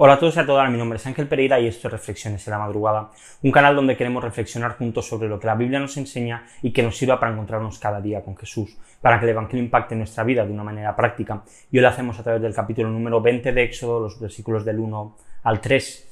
Hola a todos y a todas, mi nombre es Ángel Pereira y esto es Reflexiones en la Madrugada, un canal donde queremos reflexionar juntos sobre lo que la Biblia nos enseña y que nos sirva para encontrarnos cada día con Jesús, para que el Evangelio impacte nuestra vida de una manera práctica. Y hoy lo hacemos a través del capítulo número 20 de Éxodo, los versículos del 1 al 3.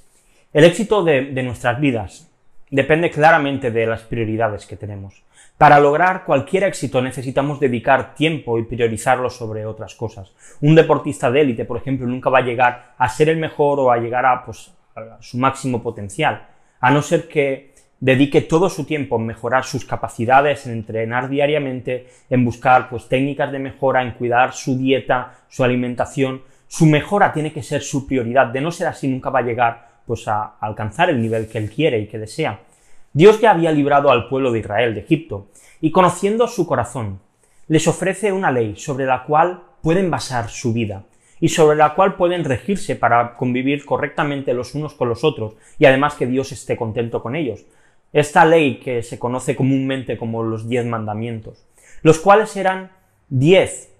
El éxito de, de nuestras vidas depende claramente de las prioridades que tenemos. Para lograr cualquier éxito necesitamos dedicar tiempo y priorizarlo sobre otras cosas. Un deportista de élite, por ejemplo, nunca va a llegar a ser el mejor o a llegar a, pues, su máximo potencial, a no ser que dedique todo su tiempo en mejorar sus capacidades, en entrenar diariamente, en buscar pues, técnicas de mejora, en cuidar su dieta, su alimentación. Su mejora tiene que ser su prioridad. De no ser así, nunca va a llegar pues, a alcanzar el nivel que él quiere y que desea. Dios ya había librado al pueblo de Israel de Egipto, y conociendo su corazón, les ofrece una ley sobre la cual pueden basar su vida y sobre la cual pueden regirse para convivir correctamente los unos con los otros y además que Dios esté contento con ellos. Esta ley que se conoce comúnmente como los diez mandamientos, los cuales eran diez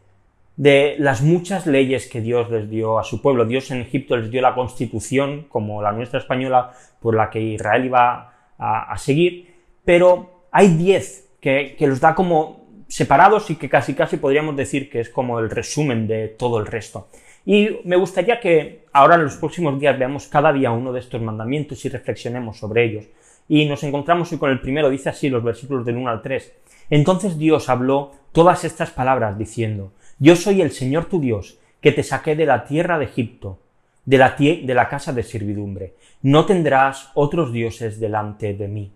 de las muchas leyes que Dios les dio a su pueblo. Dios en Egipto les dio la constitución, como la nuestra española, por la que Israel iba a, seguir, pero hay diez que, los da como separados y que casi casi podríamos decir que es como el resumen de todo el resto. Y me gustaría que ahora en los próximos días veamos cada día uno de estos mandamientos y reflexionemos sobre ellos. Y nos encontramos hoy con el primero, dice así los versículos del 1 al 3. Entonces Dios habló todas estas palabras diciendo, Yo soy el Señor tu Dios, que te saqué de la tierra de Egipto, de la, de la casa de servidumbre no tendrás otros dioses delante de mí.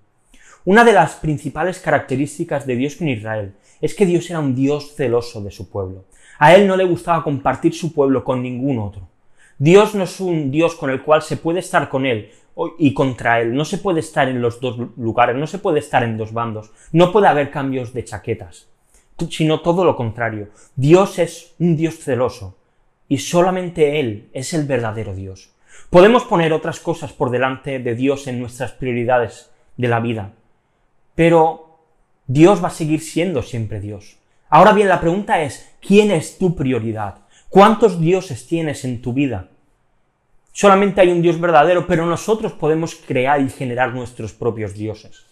Una de las principales características de Dios con Israel es que Dios era un Dios celoso de su pueblo. A él no le gustaba compartir su pueblo con ningún otro. Dios no es un Dios con el cual se puede estar con él y contra él. No se puede estar en los dos lugares, no se puede estar en dos bandos. No puede haber cambios de chaquetas, sino todo lo contrario. Dios es un Dios celoso y solamente Él es el verdadero Dios. Podemos poner otras cosas por delante de Dios en nuestras prioridades de la vida, pero Dios va a seguir siendo siempre Dios. Ahora bien, la pregunta es, ¿quién es tu prioridad? ¿Cuántos dioses tienes en tu vida? Solamente hay un Dios verdadero, pero nosotros podemos crear y generar nuestros propios dioses.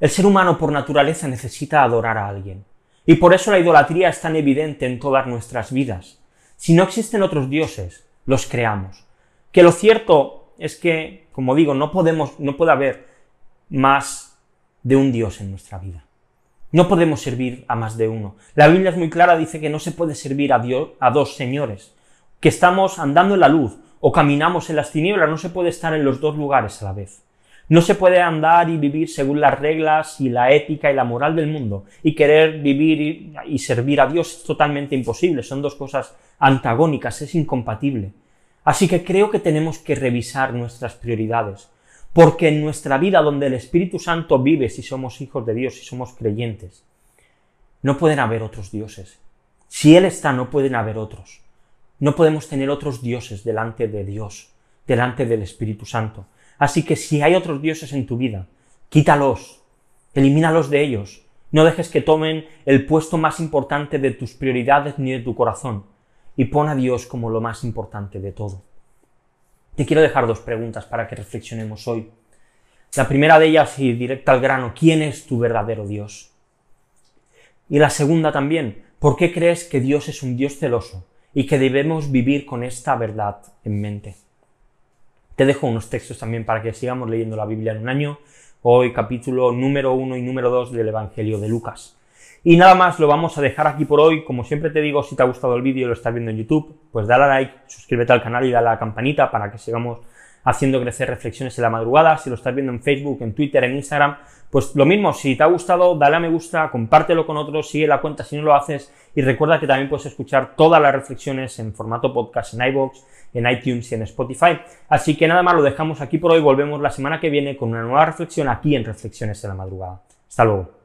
El ser humano por naturaleza necesita adorar a alguien, y por eso la idolatría es tan evidente en todas nuestras vidas. Si no existen otros dioses, los creamos. Que lo cierto es que, como digo, no podemos, no puede haber más de un Dios en nuestra vida. No podemos servir a más de uno. La Biblia es muy clara, dice que no se puede servir a, Dios, a dos señores, que estamos andando en la luz o caminamos en las tinieblas, no se puede estar en los dos lugares a la vez. No se puede andar y vivir según las reglas y la ética y la moral del mundo y querer vivir y, servir a Dios es totalmente imposible, son dos cosas antagónicas, es incompatible. Así que creo que tenemos que revisar nuestras prioridades, porque en nuestra vida donde el Espíritu Santo vive si somos hijos de Dios, si somos creyentes, no pueden haber otros dioses. Si Él está, no pueden haber otros. No podemos tener otros dioses delante de Dios, delante del Espíritu Santo. Así que si hay otros dioses en tu vida, quítalos, elimínalos de ellos. No dejes que tomen el puesto más importante de tus prioridades ni de tu corazón y pon a Dios como lo más importante de todo. Te quiero dejar dos preguntas para que reflexionemos hoy. La primera de ellas, y directa al grano, ¿quién es tu verdadero Dios? Y la segunda también, ¿por qué crees que Dios es un Dios celoso y que debemos vivir con esta verdad en mente? Dejo unos textos también para que sigamos leyendo la Biblia en un año. Hoy capítulo número uno y número dos del Evangelio de Lucas. Y nada más, lo vamos a dejar aquí por hoy. Como siempre te digo, si te ha gustado el vídeo y lo estás viendo en YouTube, pues dale a like, suscríbete al canal y dale a la campanita para que sigamos haciendo crecer reflexiones en la madrugada. Si lo estás viendo en Facebook, en Twitter, en Instagram, pues lo mismo, si te ha gustado, dale a me gusta, compártelo con otros, sigue la cuenta si no lo haces y recuerda que también puedes escuchar todas las reflexiones en formato podcast en iVoox, en iTunes y en Spotify. Así que nada más, lo dejamos aquí por hoy, volvemos la semana que viene con una nueva reflexión aquí en Reflexiones en la madrugada. Hasta luego.